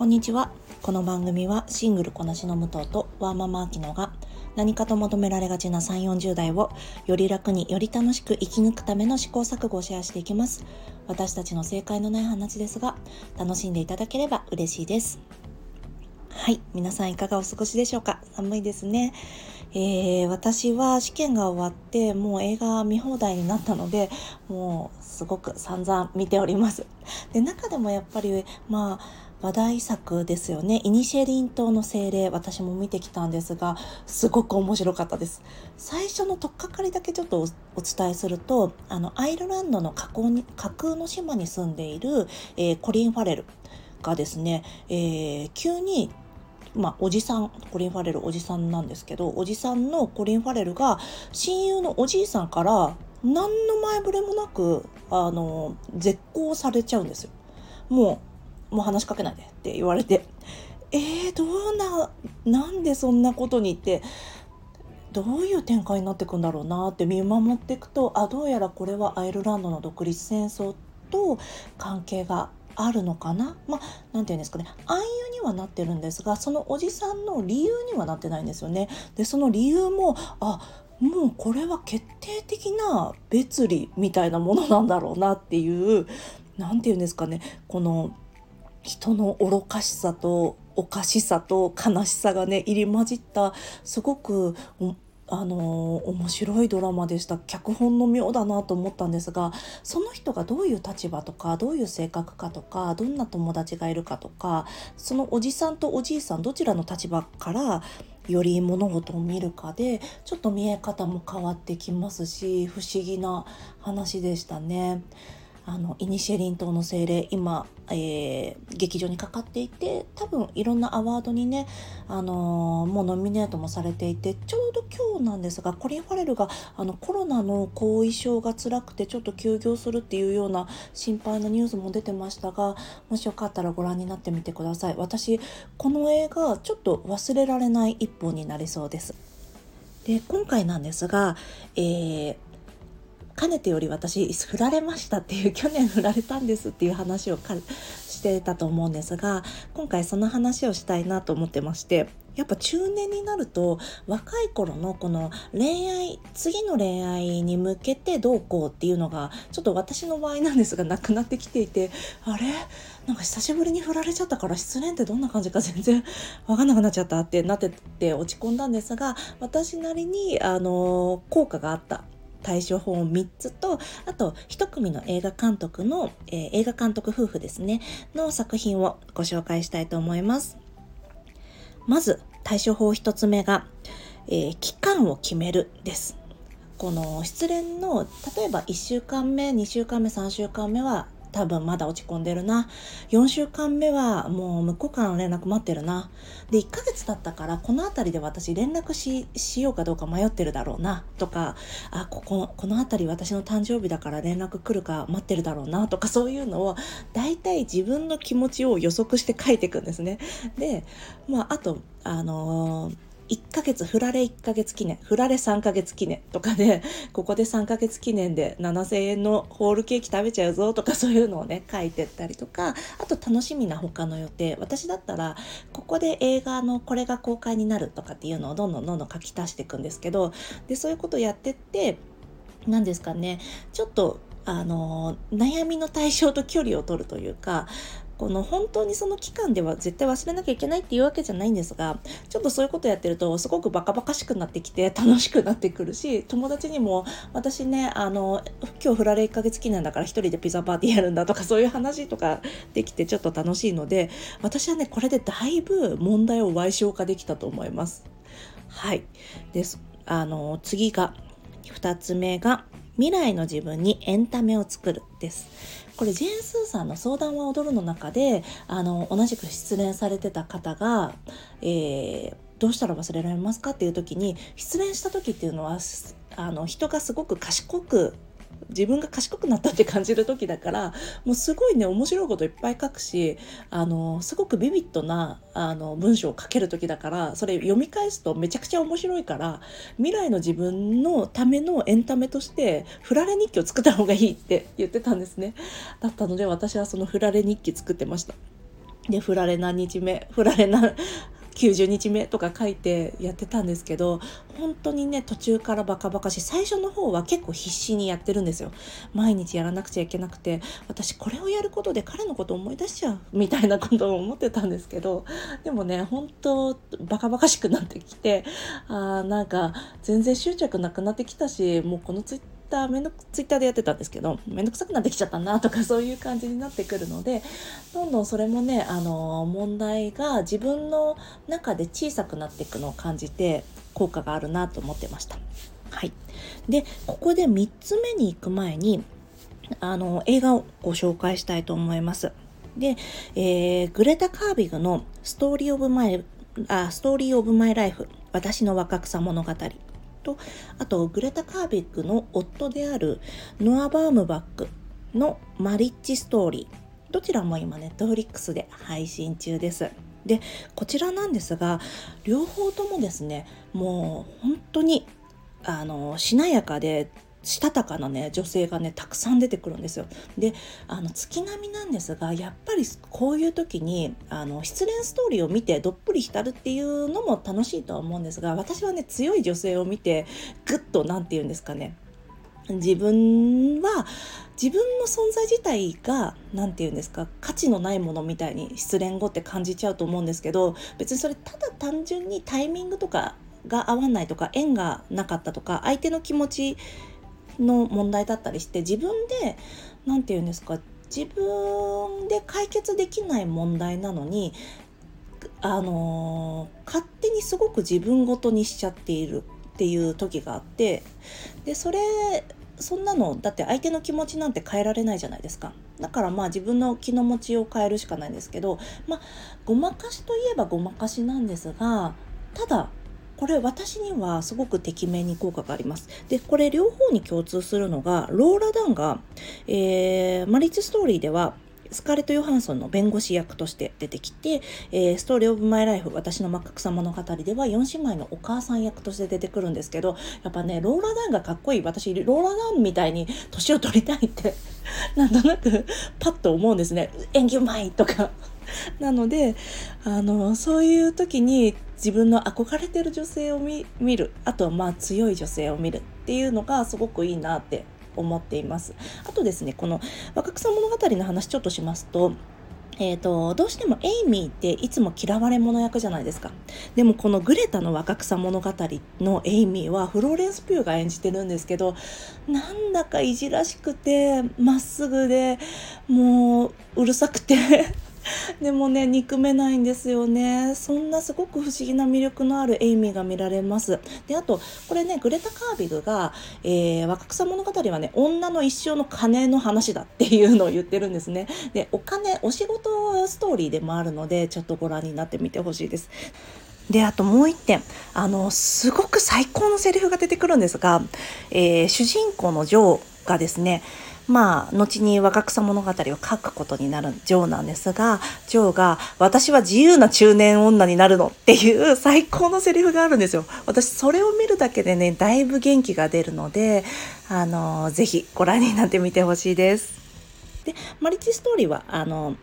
こんにちは。この番組はシングルこなしの武藤とワーママアキノが何かと求められがちな3 4 0代をより楽により楽しく生き抜くための試行錯誤をシェアしていきます。私たちの正解のない話ですが楽しんでいただければ嬉しいです。はい。皆さんいかがお過ごしでしょうか？寒いですね。えー、私は試験が終わってもう映画見放題になったのでもうすごく散々見ております。で中でもやっぱりまあ話題作ですよねイニシェリン島の精霊私も見てきたんですがすごく面白かったです最初の取っかかりだけちょっとお伝えするとあのアイルランドの架空に架空の島に住んでいる、えー、コリン・ファレルがですね、えー、急にまあ、おじさんコリン・ファレルおじさんなんですけどおじさんのコリン・ファレルが親友のおじいさんから何の前触れもなくあの絶交されちゃうんですよ。もうもう話しかけないでって言われて えー、どうななんでそんなことにってどういう展開になっていくんだろうなって見守っていくとあどうやらこれはアイルランドの独立戦争と関係があるのかな？まあ何て言うんですかね。暗喩にはなってるんですがそのおじさんの理由にはなってないんですよね。でその理由もあもうこれは決定的な別離みたいなものなんだろうなっていう何て言うんですかね。この人の愚かしさとおかしさと悲しさがね入り混じったすごくあの面白いドラマでした脚本の妙だなと思ったんですがその人がどういう立場とかどういう性格かとかどんな友達がいるかとかそのおじさんとおじいさんどちらの立場からより物事を見るかでちょっと見え方も変わってきますし不思議な話でしたね。あのイニシェリン島の精霊今、えー、劇場にかかっていて多分いろんなアワードにね、あのー、もうノミネートもされていてちょうど今日なんですがコリン・ファレルがあのコロナの後遺症が辛くてちょっと休業するっていうような心配なニュースも出てましたがもしよかったらご覧になってみてください。私この映画ちょっと忘れられない一本になりそうです。で今回なんですが、えーかねてより私振られましたっていう去年振られたんですっていう話をしてたと思うんですが今回その話をしたいなと思ってましてやっぱ中年になると若い頃のこの恋愛次の恋愛に向けてどうこうっていうのがちょっと私の場合なんですがなくなってきていてあれ？なんか久しぶりに振られちゃったから失恋ってどんな感じか全然分かんなくなっちゃったってなってて落ち込んだんですが私なりにあの効果があった。対処法3つとあと1組の映画監督の、えー、映画監督夫婦ですねの作品をご紹介したいと思います。まず対処法1つ目が、えー、期間を決めるです。この失恋の例えば1週間目2週間目3週間目は多分まだ落ち込んでるな。4週間目はもう向こうからの連絡待ってるな。で1ヶ月経ったからこの辺りで私連絡ししようかどうか迷ってるだろうな。とかあこここの辺り私の誕生日だから連絡来るか待ってるだろうな。とかそういうのを大体自分の気持ちを予測して書いていくんですね。でまああとあのー1ヶ月、振られ1ヶ月記念、振られ3ヶ月記念とかで、ここで3ヶ月記念で7000円のホールケーキ食べちゃうぞとか そういうのをね、書いてったりとか、あと楽しみな他の予定。私だったら、ここで映画のこれが公開になるとかっていうのをどんどんどんどん書き足していくんですけど、で、そういうことやってって、何ですかね、ちょっとあの悩みの対象と距離を取るというかこの本当にその期間では絶対忘れなきゃいけないっていうわけじゃないんですがちょっとそういうことやってるとすごくバカバカしくなってきて楽しくなってくるし友達にも私ねあの今日振られ1ヶ月記念だから1人でピザパーティーやるんだとかそういう話とかできてちょっと楽しいので私はねこれでだいぶ問題を賠償化できたと思います。はい。です。あの次が2つ目が未来の自分にエンタメを作るです。これジェーン・スーさんの相談は踊るの中であの同じく失恋されてた方が、えー、どうしたら忘れられますかっていう時に失恋した時っていうのはあの人がすごく賢く自分が賢くなったって感じる時だからもうすごいね面白いこといっぱい書くしあのすごくビビッドなあの文章を書ける時だからそれ読み返すとめちゃくちゃ面白いから未来の自分のためのエンタメとして振られ日記を作った方がいいって 言ってたんですね。だったので私はその振られ日記作ってました。で振られ何日目振られな90日目とか書いてやってたんですけど本当にね途中からバカバカし最初の方は結構必死にやってるんですよ。毎日やらなくちゃいけなくて私これをやることで彼のこと思い出しちゃうみたいなことを思ってたんですけどでもね本当バカバカしくなってきてあーなんか全然執着なくなってきたしもうこのツイッターめんどくツイッターでやってたんですけどめんどくさくなってきちゃったなとかそういう感じになってくるのでどんどんそれもねあの問題が自分の中で小さくなっていくのを感じて効果があるなと思ってました。はい、でここで3つ目に行く前にあの映画をご紹介したいと思います。で、えー、グレタ・ガーウィグのストーリー・オブ・マイあストーリー・オブ・マイ・ライフ私の若草物語とあとグレタ・ガーウィグの夫であるノア・バームバックのマリッジストーリー。どちらも今ネットフリックスで配信中です。でこちらなんですが両方ともですねもう本当にあのしなやかでしたたかなね女性がねたくさん出てくるんですよ。であの月並みなんですがやっぱりこういう時にあの失恋ストーリーを見てどっぷり浸るっていうのも楽しいとは思うんですが私はね強い女性を見てぐっと何て言うんですかね自分は自分の存在自体が何て言うんですか価値のないものみたいに失恋後って感じちゃうと思うんですけど別にそれただ単純にタイミングとかが合わないとか縁がなかったとか相手の気持ちの問題だったりして自分で何て言うんですか自分で解決できない問題なのにあの勝手にすごく自分ごとにしちゃっているっていう時があってでそれそんなのだって相手の気持ちなんて変えられないじゃないですか。だからまあ自分の気の持ちを変えるしかないんですけどまあごまかしといえばごまかしなんですがただこれ私にはすごくてきめんに効果があります。で、これ両方に共通するのが、ローラ・ダンが、えー、マリッジストーリーでは、スカーレット・ヨハンソンの弁護士役として出てきて、えー、ストーリー・オブ・マイ・ライフ、私の真っ赤草物語では4姉妹のお母さん役として出てくるんですけど、やっぱね、ローラ・ダンがかっこいい。私、ローラ・ダンみたいに年を取りたいってなんとなくパッと思うんですね。演技うまいとか なので、あの、そういう時に自分の憧れてる女性を見る。あとはまあ強い女性を見るっていうのがすごくいいなって思っています。あとですねこの若草物語の話ちょっとしますとえーと、どうしてもエイミーっていつも嫌われ者役じゃないですか。でもこのグレタの若草物語のエイミーはフローレンス・ピューが演じてるんですけどなんだかいじらしくてまっすぐでもううるさくて でもね憎めないんですよね。そんなすごく不思議な魅力のあるエイミーが見られます。であとこれねグレタ・カービグが、えー、若草物語はね女の一生の金の話だっていうのを言ってるんですね。でお金お仕事ストーリーでもあるのでちょっとご覧になってみてほしいです。で、あともう一点。あの、すごく最高のセリフが出てくるんですが、えー、主人公のジョーがですね、まあ、後に若草物語を書くことになるジョーなんですが、ジョーが、私は自由な中年女になるのっていう 最高のセリフがあるんですよ。私、それを見るだけでね、だいぶ元気が出るので、あの、ぜひご覧になってみてほしいです。で、マリッジストーリーは、あの、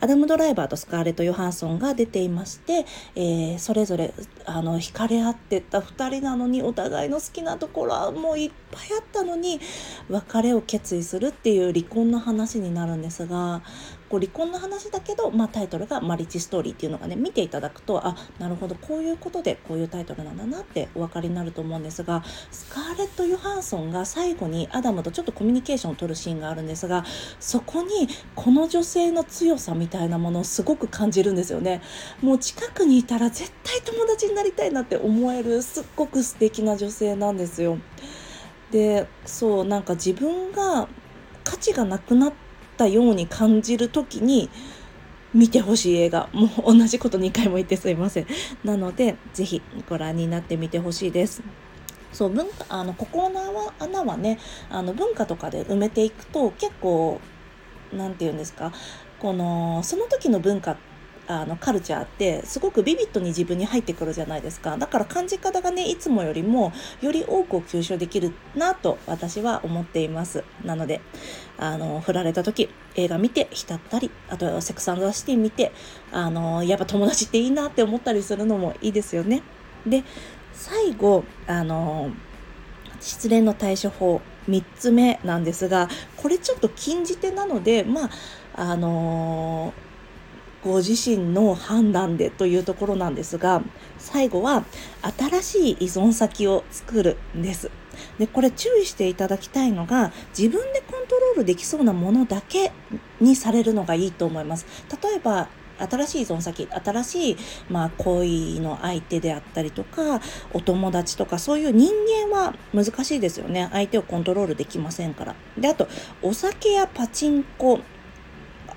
アダム・ドライバーとスカーレット・ヨハンソンが出ていまして、えー、それぞれあの惹かれ合ってた2人なのにお互いの好きなところはもういっぱいあったのに別れを決意するっていう離婚の話になるんですがこう離婚の話だけど、まあ、タイトルが「マリッジストーリー」っていうのがね見ていただくとあなるほどこういうことでこういうタイトルなんだなってお分かりになると思うんですがスカーレット・ヨハンソンが最後にアダムとちょっとコミュニケーションを取るシーンがあるんですがそこにこの女性の強さみたいなものをすごく感じるんですよね。もう近くにいたら絶対友達になりたいなって思えるすっごく素敵な女性なんですよ。でそうなんか自分が価値がなくなってったように感じる時に見てほしい映画。もう同じこと2回も言ってすいません。なので是非ご覧になってみてほしいです。そう文化あのここの穴はねあの文化とかで埋めていくと結構何て言うんですかこのその時の文化あのカルチャーってすごくビビッドに自分に入ってくるじゃないですか。だから感じ方がねいつもよりもより多くを吸収できるなと私は思っています。なのであの振られた時映画見て浸ったりあとセクサンドシティ見てあのやっぱ友達っていいなって思ったりするのもいいですよね。で最後あの失恋の対処法3つ目なんですがこれちょっと禁じ手なのでまああのーご自身の判断でというところなんですが最後は新しい依存先を作るんです。でこれ注意していただきたいのが自分でコントロールできそうなものだけにされるのがいいと思います。例えば新しい依存先新しい、まあ、恋の相手であったりとかお友達とかそういう人間は難しいですよね。相手をコントロールできませんから。であとお酒やパチンコ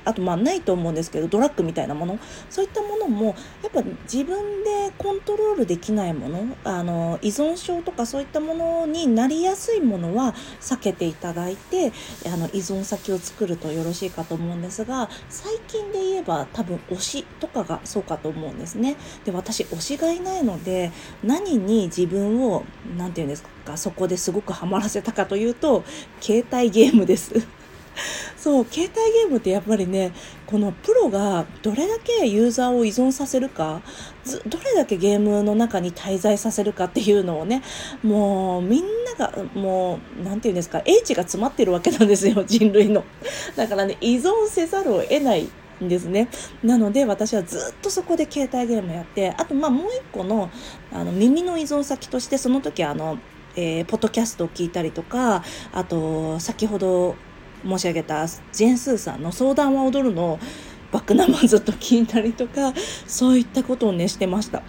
あとまあないと思うんですけどドラッグみたいなものそういったものもやっぱ自分でコントロールできないものあの依存症とかそういったものになりやすいものは避けていただいてあの依存先を作るとよろしいかと思うんですが最近で言えば多分推しとかがそうかと思うんですね。で私推しがいないので何に自分を何て言うんですかそこですごくハマらせたかというと携帯ゲームです。そう携帯ゲームってやっぱりねこのプロがどれだけユーザーを依存させるかどれだけゲームの中に滞在させるかっていうのをねもうみんながもう何て言うんですか英知が詰まってるわけなんですよ 人類の。だからね依存せざるを得ないんですね。なので私はずっとそこで携帯ゲームやってあとまあもう一個のあの耳の依存先としてその時あのえー、ポッドキャストを聞いたりとかあと先ほど申し上げたジェンスーさんの相談は踊るのバックナンバーずっと聞いたりとかそういったことをねしてました。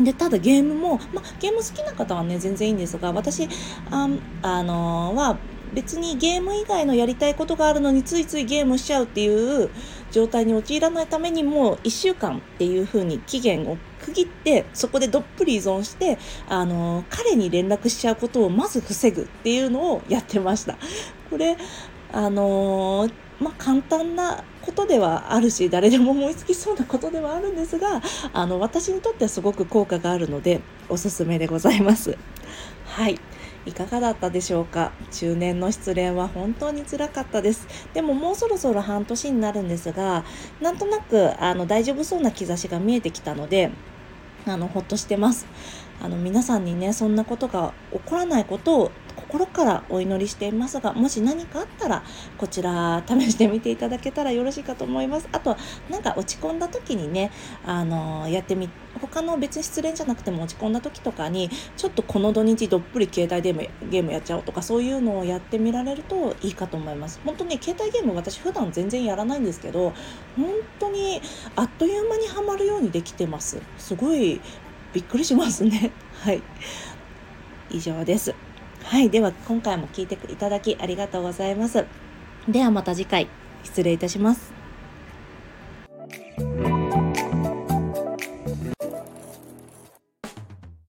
でただゲームも、まゲーム好きな方はね全然いいんですが私あ、あのー、は別にゲーム以外のやりたいことがあるのについついゲームしちゃうっていう状態に陥らないためにも1週間っていう風に期限を区切ってそこでどっぷり依存してあの彼に連絡しちゃうことをまず防ぐっていうのをやってました。これあのー、まあ、簡単なことではあるし誰でも思いつきそうなことではあるんですがあの私にとってはすごく効果があるのでおすすめでございます。はい。いかがだったでしょうか？中年の失恋は本当につらかったです。でももうそろそろ半年になるんですがなんとなくあの大丈夫そうな兆しが見えてきたのであのほっとしてます。あの皆さんにねそんなことが起こらないことを心からお祈りしていますがもし何かあったらこちら試してみていただけたらよろしいかと思います。あとなんか落ち込んだ時にねあのやってみ他の別に失恋じゃなくても落ち込んだ時とかにちょっとこの土日どっぷり携帯でゲームやっちゃおうとかそういうのをやってみられるといいかと思います。本当に携帯ゲーム私普段全然やらないんですけど本当にあっという間にはまるようにできてます。すごいびっくりしますね。はい。以上です。はい。では、今回も聞いていただきありがとうございます。ではまた次回、失礼いたします。